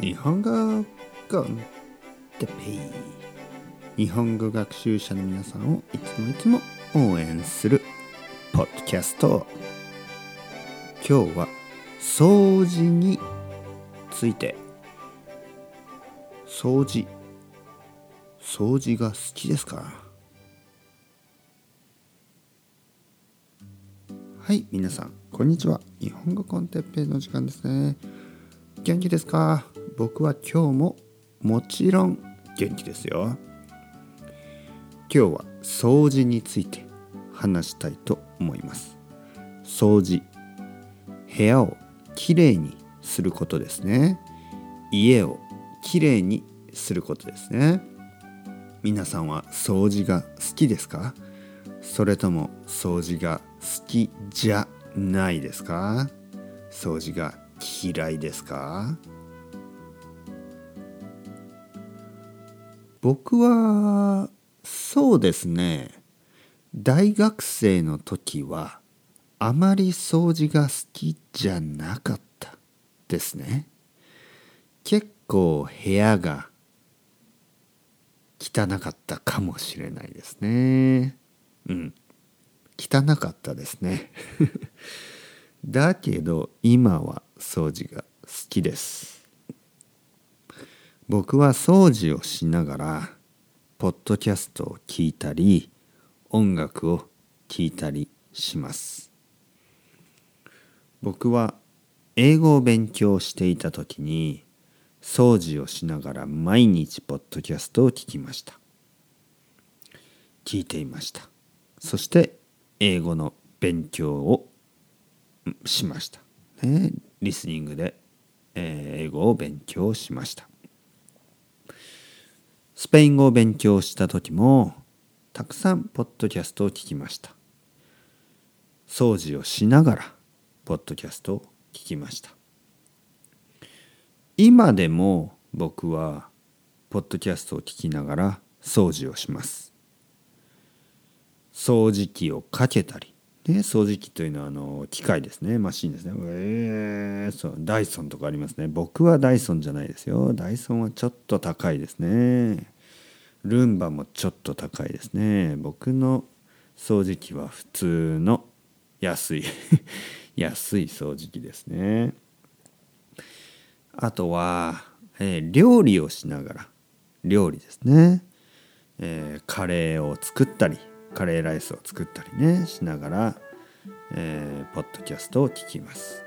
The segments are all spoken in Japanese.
日本語コンテペイ日本語学習者の皆さんをいつもいつも応援するポッドキャスト。今日は掃除について。掃除。掃除が好きですか？はい皆さんこんにちは。日本語コンテッペイの時間ですね。元気ですか？僕は今日ももちろん元気ですよ。今日は掃除について話したいと思います。掃除部屋をきれいにすることですね。家をきれいにすることですね。皆さんは掃除が好きですか？それとも掃除が好きじゃないですか？掃除が嫌いですか？僕はそうですね。大学生の時はあまり掃除が好きじゃなかったですね。結構部屋が汚かったかもしれないですね。うん。汚かったですね。だけど今は掃除が好きです。僕は掃除をしながらポッドキャストを聞いたり音楽を聴いたりします。僕は英語を勉強していた時に掃除をしながら毎日ポッドキャストを聞きました。聞いていました。そして英語の勉強をしました、ね、リスニングで、えー、英語を勉強しました。スペイン語を勉強した時もたくさんポッドキャストを聞きました。掃除をしながらポッドキャストを聞きました。今でも僕はポッドキャストを聞きながら掃除をします。掃除機をかけたりね、掃除機というのはあの機械ですね。マシンですね。えー、そうダイソンとかありますね。僕はダイソンじゃないですよ。ダイソンはちょっと高いですね。ルンバもちょっと高いですね。僕の掃除機は普通の安い。安い掃除機ですね。あとは、えー、料理をしながら。料理ですね、えー、カレーを作ったり。カレーライスを作ったりねしながら、えー、ポッドキャストを聞きます。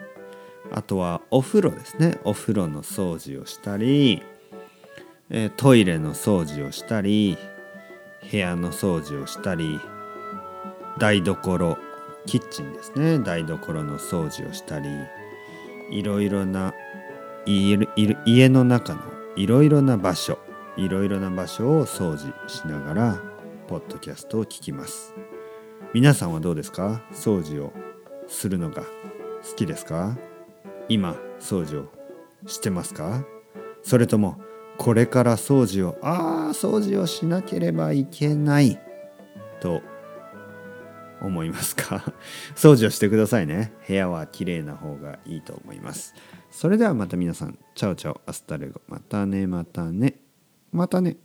あとはお風呂ですね。お風呂の掃除をしたり、えー、トイレの掃除をしたり部屋の掃除をしたり台所キッチンですね。台所の掃除をしたりいろいろな家の中のいろいろな場所いろいろな場所を掃除しながらポッドキャストを聞きます。皆さんはどうですか？掃除をするのが好きですか？今掃除をしてますか？それともこれから掃除をああ掃除をしなければいけないと思いますか？掃除をしてくださいね。部屋は綺麗な方がいいと思います。それではまた皆さん。 Chao chao。Hasta luego。またねまたね。またね。